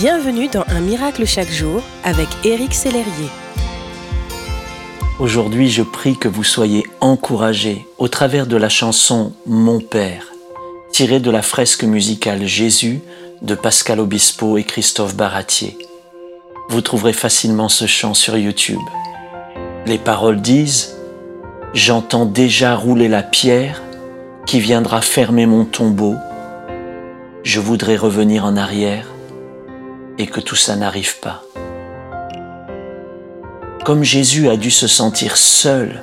Bienvenue dans Un miracle chaque jour avec Éric Sellerier. Aujourd'hui, je prie que vous soyez encouragés au travers de la chanson Mon Père, tirée de la fresque musicale Jésus de Pascal Obispo et Christophe Baratier. Vous trouverez facilement ce chant sur YouTube. Les paroles disent J'entends déjà rouler la pierre qui viendra fermer mon tombeau. Je voudrais revenir en arrière et que tout ça n'arrive pas. Comme Jésus a dû se sentir seul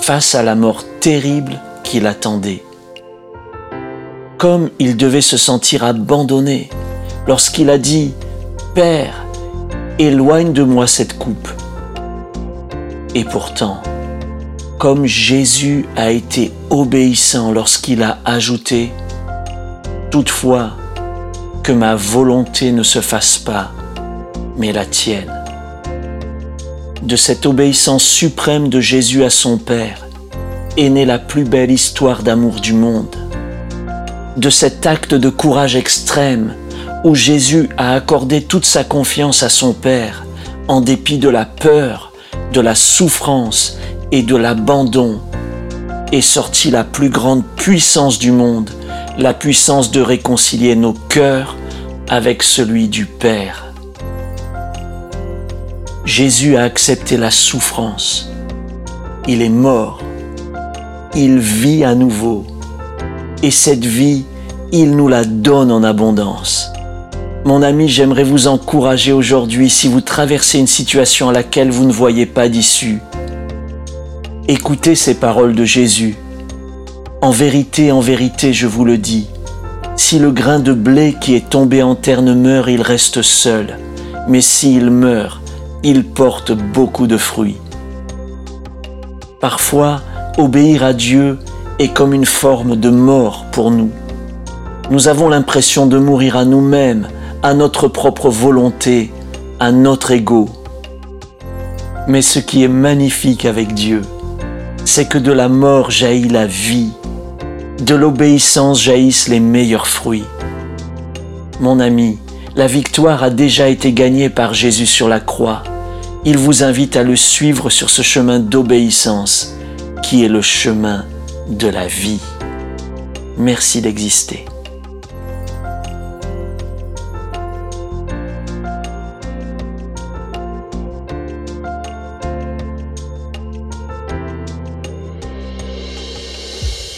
face à la mort terrible qui l'attendait. Comme il devait se sentir abandonné lorsqu'il a dit Père, éloigne de moi cette coupe. Et pourtant, comme Jésus a été obéissant lorsqu'il a ajouté Toutefois, que ma volonté ne se fasse pas, mais la tienne. De cette obéissance suprême de Jésus à son Père est née la plus belle histoire d'amour du monde. De cet acte de courage extrême où Jésus a accordé toute sa confiance à son Père en dépit de la peur, de la souffrance et de l'abandon, est sortie la plus grande puissance du monde la puissance de réconcilier nos cœurs avec celui du Père. Jésus a accepté la souffrance. Il est mort. Il vit à nouveau. Et cette vie, il nous la donne en abondance. Mon ami, j'aimerais vous encourager aujourd'hui si vous traversez une situation à laquelle vous ne voyez pas d'issue. Écoutez ces paroles de Jésus en vérité, en vérité, je vous le dis, si le grain de blé qui est tombé en terre ne meurt, il reste seul, mais s'il meurt, il porte beaucoup de fruits. Parfois, obéir à Dieu est comme une forme de mort pour nous. Nous avons l'impression de mourir à nous-mêmes, à notre propre volonté, à notre ego. Mais ce qui est magnifique avec Dieu, c'est que de la mort jaillit la vie de l'obéissance jaillissent les meilleurs fruits. Mon ami, la victoire a déjà été gagnée par Jésus sur la croix. Il vous invite à le suivre sur ce chemin d'obéissance qui est le chemin de la vie. Merci d'exister.